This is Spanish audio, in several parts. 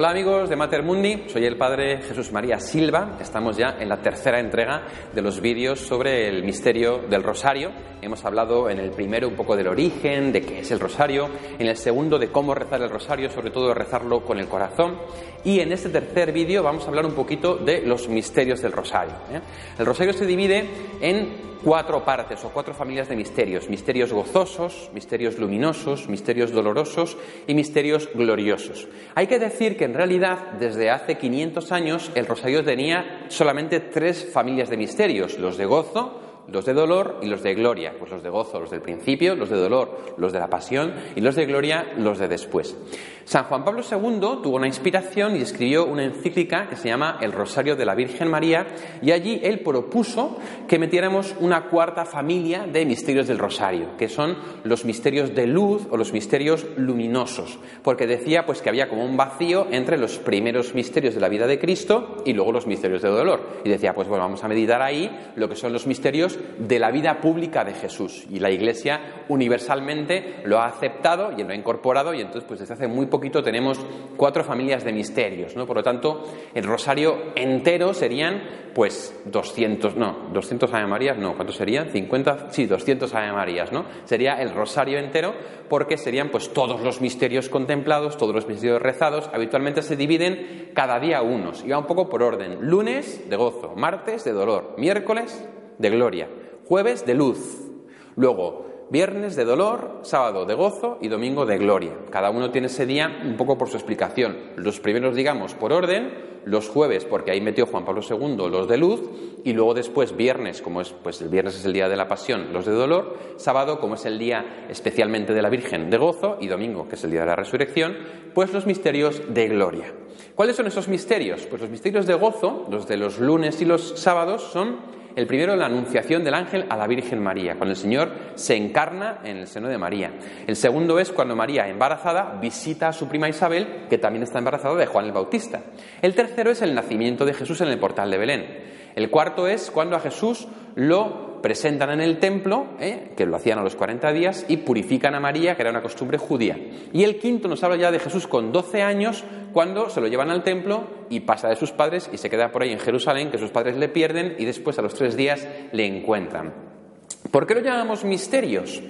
Hola amigos de Mater Mundi, soy el padre Jesús María Silva. Estamos ya en la tercera entrega de los vídeos sobre el misterio del rosario. Hemos hablado en el primero un poco del origen, de qué es el rosario, en el segundo de cómo rezar el rosario, sobre todo rezarlo con el corazón. Y en este tercer vídeo vamos a hablar un poquito de los misterios del rosario. ¿eh? El rosario se divide en cuatro partes o cuatro familias de misterios. Misterios gozosos, misterios luminosos, misterios dolorosos y misterios gloriosos. Hay que decir que en realidad desde hace 500 años el rosario tenía solamente tres familias de misterios, los de gozo, los de dolor y los de gloria. Pues los de gozo, los del principio, los de dolor, los de la pasión y los de gloria, los de después. San Juan Pablo II tuvo una inspiración y escribió una encíclica que se llama El Rosario de la Virgen María y allí él propuso que metiéramos una cuarta familia de misterios del Rosario, que son los misterios de luz o los misterios luminosos, porque decía pues que había como un vacío entre los primeros misterios de la vida de Cristo y luego los misterios de dolor. Y decía, pues bueno, vamos a meditar ahí lo que son los misterios de la vida pública de Jesús. Y la Iglesia universalmente lo ha aceptado y lo ha incorporado y entonces pues desde hace muy poquito tenemos cuatro familias de misterios, ¿no? Por lo tanto, el rosario entero serían pues 200, no, 200 Ave Marías, no, ¿cuántos serían? 50, sí, 200 Ave Marías, ¿no? Sería el rosario entero porque serían pues todos los misterios contemplados, todos los misterios rezados, habitualmente se dividen cada día unos, y va un poco por orden. Lunes de gozo, martes de dolor, miércoles de gloria, jueves de luz, luego viernes de dolor, sábado de gozo y domingo de gloria. Cada uno tiene ese día un poco por su explicación. Los primeros, digamos, por orden, los jueves, porque ahí metió Juan Pablo II los de luz, y luego después viernes, como es, pues el viernes es el día de la pasión, los de dolor, sábado, como es el día especialmente de la Virgen, de gozo, y domingo, que es el día de la resurrección, pues los misterios de gloria. ¿Cuáles son esos misterios? Pues los misterios de gozo, los de los lunes y los sábados, son el primero, la anunciación del ángel a la Virgen María, cuando el Señor se encarna en el seno de María. El segundo es cuando María, embarazada, visita a su prima Isabel, que también está embarazada de Juan el Bautista. El tercero es el nacimiento de Jesús en el portal de Belén. El cuarto es cuando a Jesús lo presentan en el templo, ¿eh? que lo hacían a los 40 días, y purifican a María, que era una costumbre judía. Y el quinto nos habla ya de Jesús con 12 años, cuando se lo llevan al templo y pasa de sus padres y se queda por ahí en Jerusalén, que sus padres le pierden y después a los tres días le encuentran. ¿Por qué lo llamamos misterios?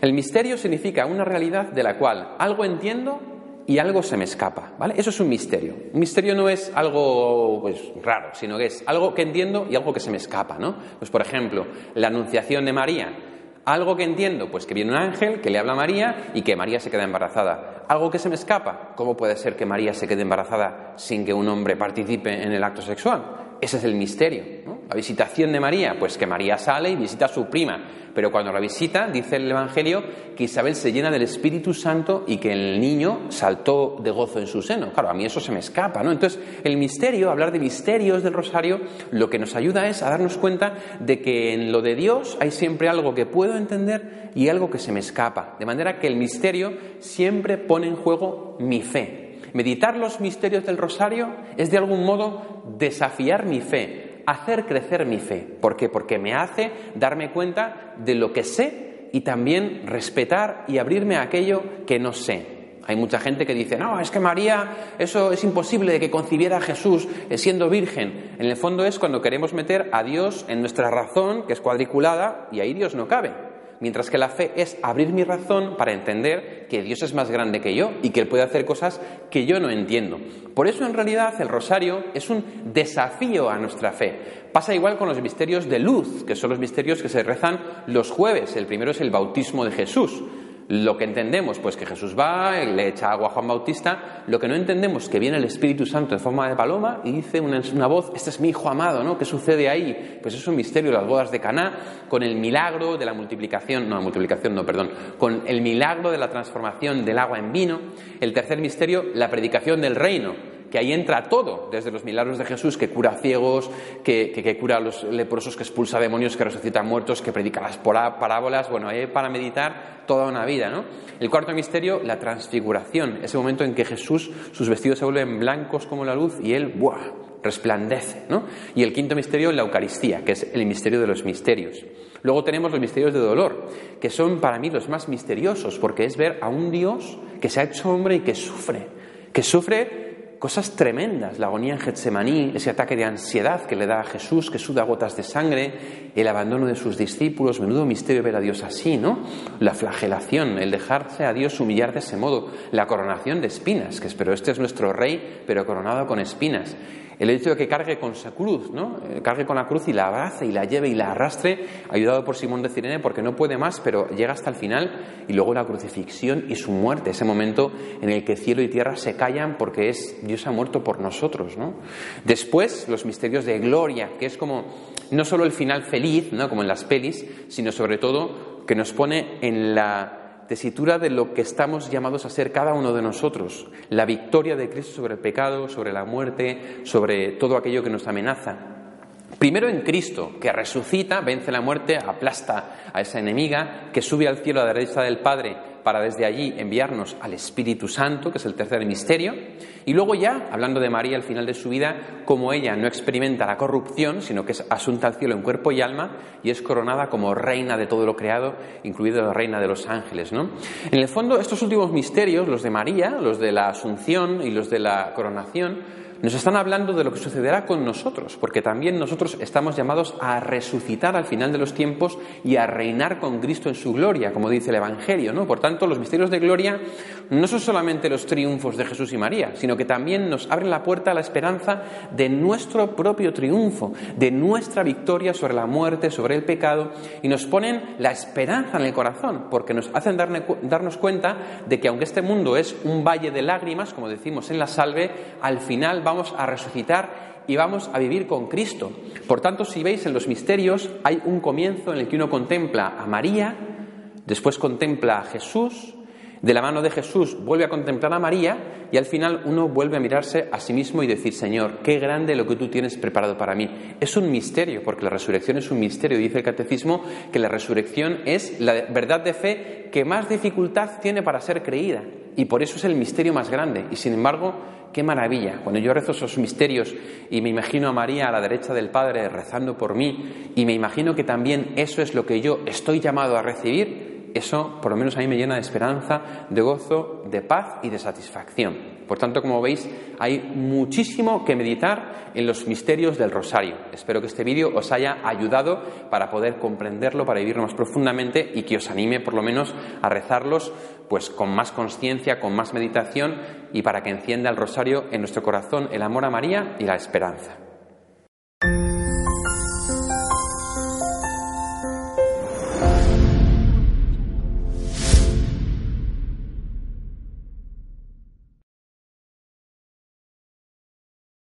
El misterio significa una realidad de la cual algo entiendo y algo se me escapa, ¿vale? Eso es un misterio. Un misterio no es algo pues, raro, sino que es algo que entiendo y algo que se me escapa, ¿no? Pues por ejemplo, la anunciación de María. Algo que entiendo, pues que viene un ángel que le habla a María y que María se queda embarazada. Algo que se me escapa, ¿cómo puede ser que María se quede embarazada sin que un hombre participe en el acto sexual? Ese es el misterio. La visitación de María, pues que María sale y visita a su prima, pero cuando la visita, dice el Evangelio, que Isabel se llena del Espíritu Santo y que el niño saltó de gozo en su seno. Claro, a mí eso se me escapa, ¿no? Entonces, el misterio, hablar de misterios del rosario, lo que nos ayuda es a darnos cuenta de que en lo de Dios hay siempre algo que puedo entender y algo que se me escapa. De manera que el misterio siempre pone en juego mi fe, Meditar los misterios del rosario es de algún modo desafiar mi fe, hacer crecer mi fe. ¿Por qué? Porque me hace darme cuenta de lo que sé y también respetar y abrirme a aquello que no sé. Hay mucha gente que dice, no, es que María, eso es imposible de que concibiera a Jesús siendo virgen. En el fondo es cuando queremos meter a Dios en nuestra razón, que es cuadriculada, y ahí Dios no cabe. Mientras que la fe es abrir mi razón para entender que Dios es más grande que yo y que Él puede hacer cosas que yo no entiendo. Por eso en realidad el rosario es un desafío a nuestra fe. Pasa igual con los misterios de luz, que son los misterios que se rezan los jueves. El primero es el bautismo de Jesús. Lo que entendemos, pues que Jesús va, le echa agua a Juan Bautista, lo que no entendemos, que viene el Espíritu Santo en forma de paloma y dice una, una, voz, este es mi hijo amado, ¿no? ¿Qué sucede ahí? Pues es un misterio, las bodas de Caná, con el milagro de la multiplicación, no, multiplicación no, perdón, con el milagro de la transformación del agua en vino. El tercer misterio, la predicación del reino, que ahí entra todo, desde los milagros de Jesús que cura ciegos, que, cura a los leprosos, que expulsa demonios, que resucita muertos, que predica las parábolas, bueno, hay para meditar toda una vida, ¿no? El cuarto misterio, la transfiguración, ese momento en que Jesús, sus vestidos se vuelven blancos como la luz y él, ¡buah!, resplandece, ¿no? Y el quinto misterio, la Eucaristía, que es el misterio de los misterios. Luego tenemos los misterios de dolor, que son para mí los más misteriosos, porque es ver a un Dios que se ha hecho hombre y que sufre, que sufre cosas tremendas, la agonía en Getsemaní, ese ataque de ansiedad que le da a Jesús, que suda gotas de sangre, el abandono de sus discípulos, menudo misterio ver a Dios así, ¿no? La flagelación, el dejarse a Dios humillar de ese modo, la coronación de espinas, que es, pero este es nuestro rey, pero coronado con espinas. El hecho de que cargue con su cruz, ¿no? Eh, cargue con la cruz y la abrace y la lleve y la arrastre, ayudado por Simón de Cirene, porque no puede más, pero llega hasta el final, y luego la crucifixión y su muerte, ese momento en el que cielo y tierra se callan porque es Dios ha muerto por nosotros, ¿no? Después, los misterios de gloria, que es como no solo el final feliz, ¿no? Como en las pelis, sino sobre todo que nos pone en la tesitura de lo que estamos llamados a ser cada uno de nosotros, la victoria de Cristo sobre el pecado, sobre la muerte, sobre todo aquello que nos amenaza. Primero en Cristo, que resucita, vence la muerte, aplasta a esa enemiga, que sube al cielo a la derecha del Padre para desde allí enviarnos al Espíritu Santo, que es el tercer misterio, y luego ya, hablando de María al final de su vida, como ella no experimenta la corrupción, sino que es asunta al cielo en cuerpo y alma, y es coronada como reina de todo lo creado, incluido la reina de los ángeles. ¿no? En el fondo, estos últimos misterios, los de María, los de la asunción y los de la coronación, nos están hablando de lo que sucederá con nosotros, porque también nosotros estamos llamados a resucitar al final de los tiempos y a reinar con Cristo en su gloria, como dice el Evangelio, ¿no? Por tanto, los misterios de gloria no son solamente los triunfos de Jesús y María, sino que también nos abren la puerta a la esperanza de nuestro propio triunfo, de nuestra victoria sobre la muerte, sobre el pecado, y nos ponen la esperanza en el corazón, porque nos hacen darnos cuenta de que aunque este mundo es un valle de lágrimas, como decimos en la salve, al final vamos a resucitar y vamos a vivir con Cristo. Por tanto, si veis en los misterios, hay un comienzo en el que uno contempla a María, después contempla a Jesús, de la mano de Jesús vuelve a contemplar a María y al final uno vuelve a mirarse a sí mismo y decir, Señor, qué grande lo que tú tienes preparado para mí. Es un misterio, porque la resurrección es un misterio. Dice el catecismo que la resurrección es la verdad de fe que más dificultad tiene para ser creída. Y por eso es el misterio más grande. Y sin embargo, qué maravilla. Cuando yo rezo esos misterios y me imagino a María a la derecha del Padre rezando por mí y me imagino que también eso es lo que yo estoy llamado a recibir, eso por lo menos a mí me llena de esperanza, de gozo, de paz y de satisfacción. Por tanto, como veis, hay muchísimo que meditar en los misterios del rosario. Espero que este vídeo os haya ayudado para poder comprenderlo, para vivirlo más profundamente y que os anime por lo menos a rezarlos pues con más conciencia, con más meditación y para que encienda el rosario en nuestro corazón el amor a María y la esperanza.